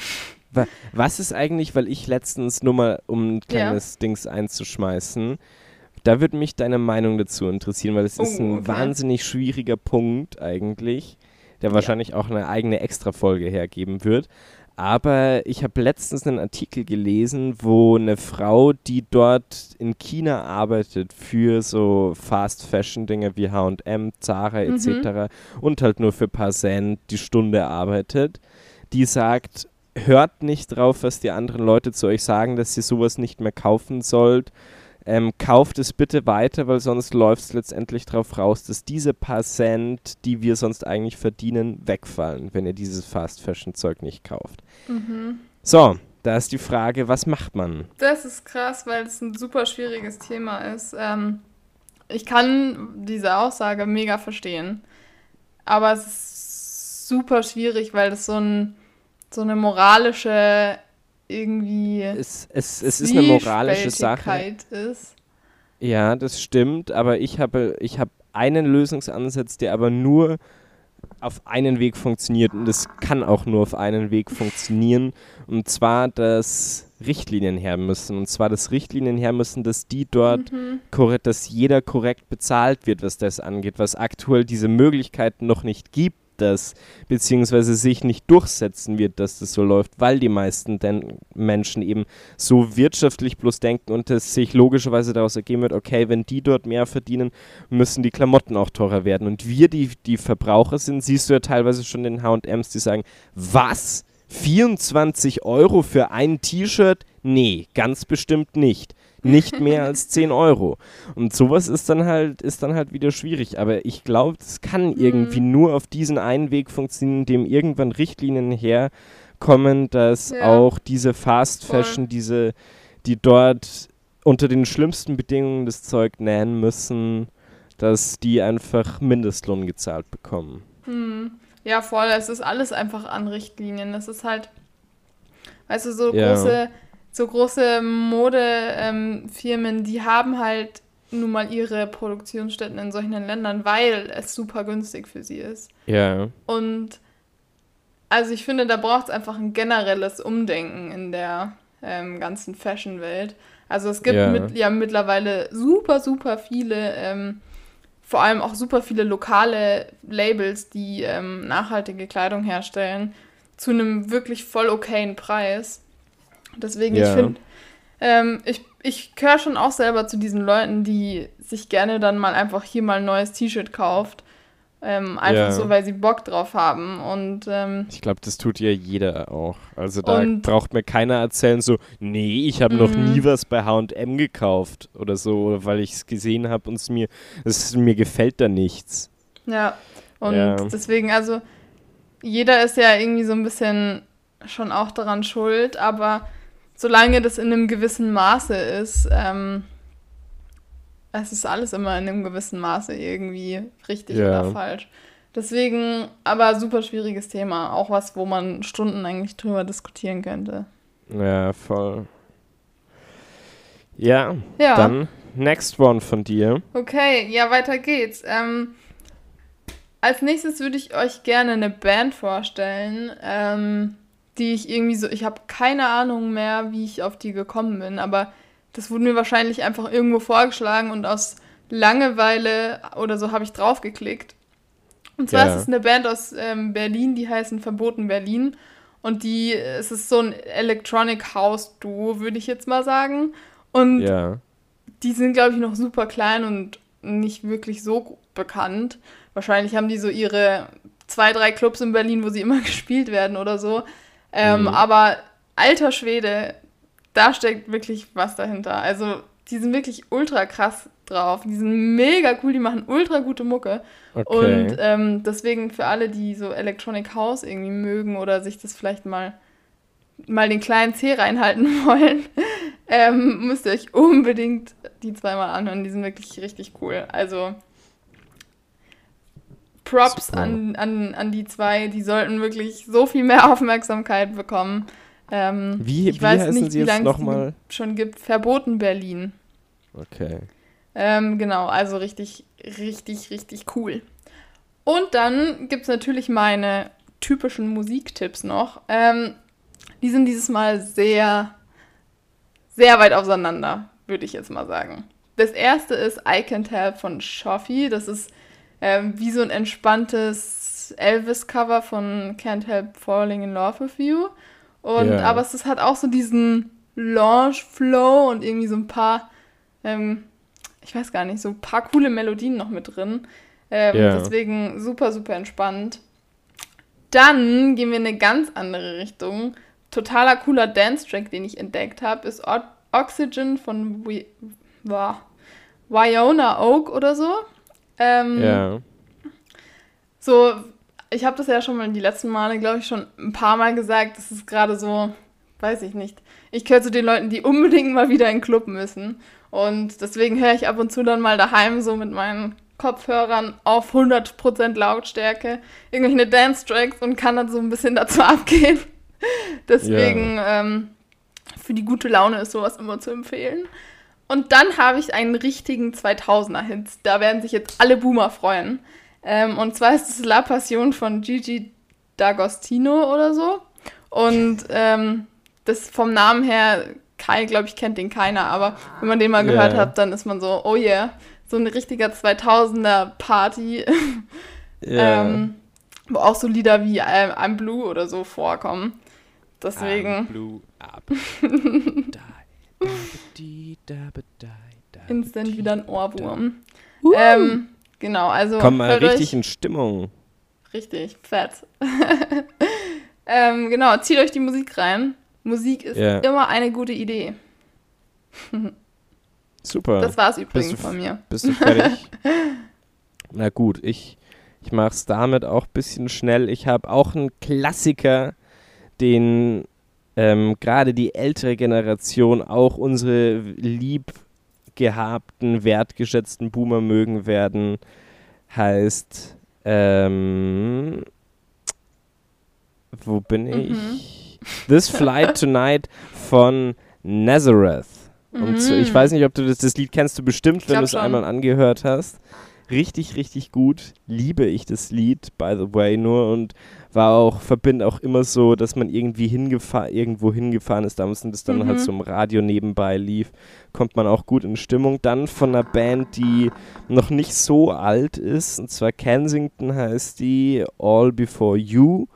Wa- Was ist eigentlich, weil ich letztens nur mal, um ein kleines Dings einzuschmeißen, da würde mich deine Meinung dazu interessieren, weil es ist Oh, ein okay. wahnsinnig schwieriger Punkt eigentlich, der wahrscheinlich auch eine eigene Extra-Folge hergeben wird. Aber ich habe letztens einen Artikel gelesen, wo eine Frau, die dort in China arbeitet für so Fast-Fashion-Dinge wie H&M, Zara Mhm. etc. und halt nur für ein paar Cent die Stunde arbeitet, die sagt, hört nicht drauf, was die anderen Leute zu euch sagen, dass ihr sowas nicht mehr kaufen sollt. Ähm, kauft es bitte weiter, weil sonst läuft es letztendlich darauf raus, dass diese paar Cent, die wir sonst eigentlich verdienen, wegfallen, wenn ihr dieses Fast-Fashion-Zeug nicht kauft. Mhm. So, da ist die Frage, was macht man? Das ist krass, weil es ein super schwieriges Thema ist. Ähm, ich kann diese Aussage mega verstehen, aber es ist super schwierig, weil das so, ein, so eine moralische irgendwie Es, es, es ist eine moralische Sache. Ist. Ja, das stimmt, aber ich habe, ich habe einen Lösungsansatz, der aber nur auf einen Weg funktioniert und es kann auch nur auf einen Weg funktionieren und zwar, dass Richtlinien her müssen und zwar, dass Richtlinien her müssen, dass die dort, Mhm. korrekt, dass jeder korrekt bezahlt wird, was das angeht, was aktuell diese Möglichkeiten noch nicht gibt, dass beziehungsweise sich nicht durchsetzen wird, dass das so läuft, weil die meisten den Menschen eben so wirtschaftlich bloß denken und es sich logischerweise daraus ergeben wird, okay, wenn die dort mehr verdienen, müssen die Klamotten auch teurer werden. Und wir, die, die Verbraucher sind, siehst du ja teilweise schon den H&Ms, die sagen, was? 24 Euro für ein T-Shirt? Nee, ganz bestimmt nicht. Nicht mehr als 10 Euro. Und sowas ist dann halt, ist dann halt wieder schwierig. Aber ich glaube, es kann irgendwie nur auf diesen einen Weg funktionieren, indem irgendwann Richtlinien herkommen, dass Ja. auch diese Fast Voll. Fashion, diese, die dort unter den schlimmsten Bedingungen das Zeug nähen müssen, dass die einfach Mindestlohn gezahlt bekommen. Hm. Ja, voll. Es ist alles einfach an Richtlinien. Es ist halt, weißt du, so Ja. große, so große Modefirmen, die haben halt nun mal ihre Produktionsstätten in solchen Ländern, weil es super günstig für sie ist. Ja. Und also ich finde, da braucht es einfach ein generelles Umdenken in der ähm, ganzen Fashion-Welt. Also es gibt Ja. Mit, ja mittlerweile super, super viele, ähm, vor allem auch super viele lokale Labels, die ähm, nachhaltige Kleidung herstellen, zu einem wirklich voll okayen Preis. Deswegen, Ja. ich finde, ähm, ich, ich gehöre schon auch selber zu diesen Leuten, die sich gerne dann mal einfach hier mal ein neues T-Shirt kauft. Ähm, einfach Ja. so, weil sie Bock drauf haben. Und ähm, Ich glaube, das tut ja jeder auch. Also da braucht mir keiner erzählen, so, nee, ich habe noch Mhm. nie was bei HM gekauft oder so, oder weil ich es gesehen habe und es mir, es, mir gefällt da nichts. ja, und Ja. deswegen, also, jeder ist ja irgendwie so ein bisschen schon auch daran schuld, aber solange das in einem gewissen Maße ist, ähm, es ist alles immer in einem gewissen Maße irgendwie richtig Ja. oder falsch. Deswegen, aber super schwieriges Thema. Auch was, wo man Stunden eigentlich drüber diskutieren könnte. Ja, voll. Ja, Ja. dann next one von dir. Okay, ja, weiter geht's. Ähm, als nächstes würde ich euch gerne eine Band vorstellen, ähm, die ich irgendwie so, ich habe keine Ahnung mehr, wie ich auf die gekommen bin, aber das wurde mir wahrscheinlich einfach irgendwo vorgeschlagen und aus Langeweile oder so habe ich draufgeklickt. Und zwar Ja. ist es eine Band aus ähm, Berlin, die heißen Verboten Berlin. Und die, es ist so ein Electronic House Duo, würde ich jetzt mal sagen. Und Ja. die sind, glaube ich, noch super klein und nicht wirklich so bekannt. Wahrscheinlich haben die so ihre zwei, drei Clubs in Berlin, wo sie immer *laughs* gespielt werden oder so. Ähm, Mhm. Aber alter Schwede, da steckt wirklich was dahinter. Also die sind wirklich ultra krass drauf. Die sind mega cool, die machen ultra gute Mucke. Okay. Und ähm, deswegen für alle, die so Electronic House irgendwie mögen oder sich das vielleicht mal, mal den kleinen C reinhalten *laughs* wollen, ähm, müsst ihr euch unbedingt die zweimal anhören. Die sind wirklich richtig cool. Also Props Super. an, an, an die zwei. Die sollten wirklich so viel mehr *laughs* Aufmerksamkeit bekommen. Ähm, Wie- ich wie weiß heißen nicht, sie wie jetzt lange es mal? schon gibt. Verboten Berlin. okay. Ähm, genau, also richtig, richtig, richtig cool. Und dann gibt es natürlich meine typischen Musiktipps noch. Ähm, die sind dieses Mal sehr, sehr weit auseinander, würde ich jetzt mal sagen. Das erste ist I Can't Help von Shoffi. Das ist ähm, wie so ein entspanntes Elvis-Cover von Can't Help Falling in Love with You. Und Ja. aber es hat auch so diesen Lounge-Flow und irgendwie so ein paar ähm, ich weiß gar nicht, so ein paar coole Melodien noch mit drin. Ähm, Ja. Deswegen super, super entspannt. Dann gehen wir in eine ganz andere Richtung. Totaler cooler Dance-Track, den ich entdeckt habe, ist O Oxygen von Wa- Wyona Oak oder so. Ähm, Ja. so, ich habe das ja schon mal die letzten Male, glaube ich, schon ein paar Mal gesagt. Das ist gerade so, weiß ich nicht. Ich gehöre zu den Leuten, die unbedingt mal wieder in den Club müssen. Und deswegen höre ich ab und zu dann mal daheim so mit meinen Kopfhörern auf 100% Lautstärke irgendwelche Dance-Tracks und kann dann so ein bisschen *laughs* dazu abgehen. Deswegen, ähm, für die gute Laune ist sowas immer zu empfehlen. Und dann habe ich einen richtigen 2000er-Hit. Da werden sich jetzt alle Boomer freuen. Ähm, und zwar ist es La Passion von Gigi D'Agostino oder so. Und ähm, das vom Namen her, Kai, glaube ich, kennt den keiner, aber wenn man den mal gehört Ja. hat, dann ist man so, oh yeah, so ein richtiger 2000er-Party, *laughs* Ja. ähm, wo auch so Lieder wie ähm, I'm Blue oder so vorkommen. I'm Deswegen blue up. *laughs* Instant wieder ein Ohrwurm. Ähm, genau, also Komm mal richtig in Stimmung. richtig fett. *laughs* ähm, genau, zieht euch die Musik rein. Musik ist Ja. immer eine gute Idee. *laughs* Super. Das war's übrigens du von mir. Bist du fertig? *laughs* Na gut, ich, ich mach's damit auch ein bisschen schnell. Ich habe auch einen Klassiker, den ähm, gerade die ältere Generation, auch unsere lieb gehabten, wertgeschätzten Boomer mögen werden, heißt ähm, wo bin ich? This Flight Tonight von Nazareth. Und so, ich Mhm. weiß nicht, ob du das, das Lied kennst du bestimmt, wenn du es einmal angehört hast. Richtig, richtig gut. Liebe ich das Lied, by the way, nur und war auch, verbinde auch immer so, dass man irgendwie hingefahren, irgendwo hingefahren ist damals und das dann Mhm. halt so im Radio nebenbei lief, kommt man auch gut in Stimmung. Dann von einer Band, die noch nicht so alt ist, und zwar Kensington heißt die, All Before You.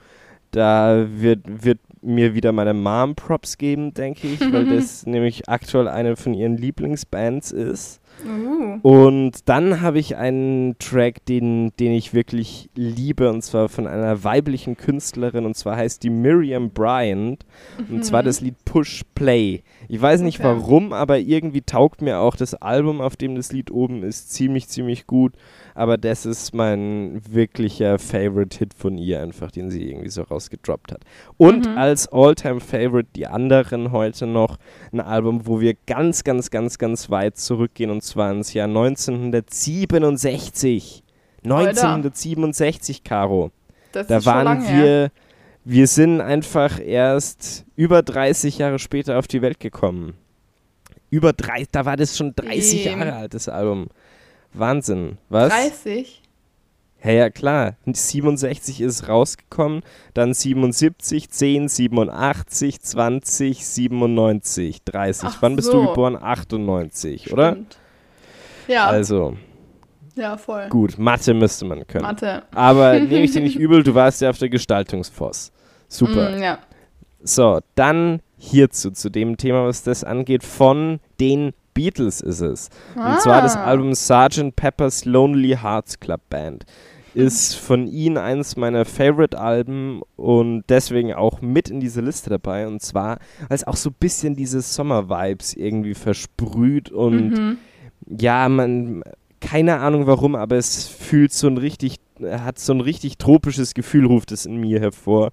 Da wird, wird mir wieder meine Mom Props geben, denke ich, weil *laughs* das nämlich aktuell eine von ihren Lieblingsbands ist. Uh. Und dann habe ich einen Track, den, den ich wirklich liebe, und zwar von einer weiblichen Künstlerin, und zwar heißt die Miriam Bryant, und zwar das Lied Push Play. Ich weiß nicht Mhm. Okay. warum, aber irgendwie taugt mir auch das Album, auf dem das Lied oben ist, ziemlich, ziemlich gut. Aber das ist mein wirklicher Favorite-Hit von ihr, einfach, den sie irgendwie so rausgedroppt hat. Und Mhm. als All-Time-Favorite die anderen heute noch ein Album, wo wir ganz, ganz, ganz, ganz weit zurückgehen, und zwar ins Jahr 1967. 1967, Caro. Das Da ist schon waren lang her. wir, wir sind einfach erst über 30 Jahre später auf die Welt gekommen. Über drei, da war das schon 30 Eben. Jahre alt, das Album. Wahnsinn. Was? 30? Ja, ja, klar. 67 ist rausgekommen, dann 77, 10, 87, 20, 97, 30. Ach Wann bist so. du geboren? 98, oder? Stimmt. Ja, Also, ja, voll. gut, Mathe müsste man können. Mathe. Aber *laughs* nehme ich dir nicht übel, du warst ja auf der Gestaltungsforce. Super. Mm, ja. So, dann hierzu, zu dem Thema, was das angeht, von den Beatles ist es. Und zwar das Ah. Album Sgt. Pepper's Lonely Hearts Club Band. Ist von ihnen eines meiner Favorite-Alben und deswegen auch mit in dieser Liste dabei. Und zwar, weil es auch so ein bisschen diese Sommer-Vibes irgendwie versprüht und Mhm. ja, man, keine Ahnung warum, aber es fühlt so ein richtig, hat so ein richtig tropisches Gefühl, ruft es in mir hervor.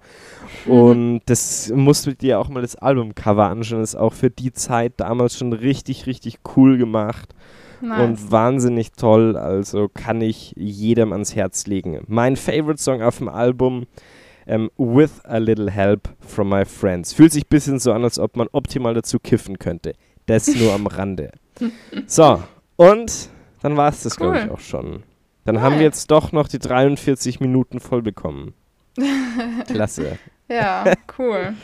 Und das musst du dir auch mal das Albumcover anschauen. Das ist auch für die Zeit damals schon richtig, richtig cool gemacht Nice. und wahnsinnig toll. Also kann ich jedem ans Herz legen. Mein Favorite Song auf dem Album. ähm, With a Little Help from My Friends. Fühlt sich ein bisschen so an, als ob man optimal dazu kiffen könnte. Das nur am Rande. *laughs* So, und dann war es das, glaube ich, Cool. auch schon. Dann haben wir jetzt doch noch die 43 Minuten voll bekommen. *laughs* Klasse. Ja, cool.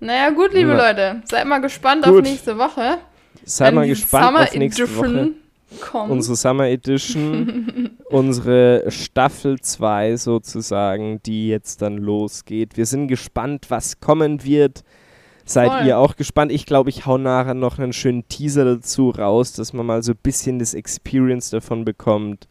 Naja, gut, liebe Na. Leute. Seid mal gespannt Gut. auf nächste Woche. Seid mal gespannt Summer auf nächste Edition Woche. Kommt. Unsere Summer Edition, *laughs* unsere Staffel 2 sozusagen, die jetzt dann losgeht. Wir sind gespannt, was kommen wird. Seid Voll. ihr auch gespannt? Ich glaube, ich hau nachher noch einen schönen Teaser dazu raus, dass man mal so ein bisschen das Experience davon bekommt.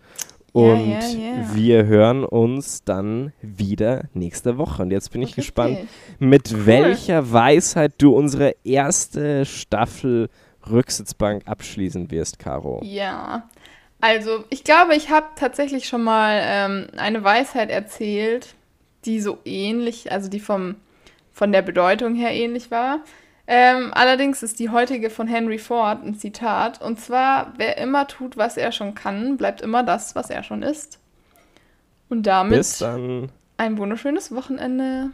Ja, Und ja, ja. wir hören uns dann wieder nächste Woche. Und jetzt bin ich Richtig. gespannt, mit welcher Weisheit du unsere erste Staffel Rücksitzbank abschließen wirst, Caro. Ja. Also, ich glaube, ich habe tatsächlich schon mal ähm, eine Weisheit erzählt, die so ähnlich, also die vom, von der Bedeutung her ähnlich war. Ähm, allerdings ist die heutige von Henry Ford ein Zitat. Und zwar, wer immer tut, was er schon kann, bleibt immer das, was er schon ist. Und damit ein wunderschönes Wochenende.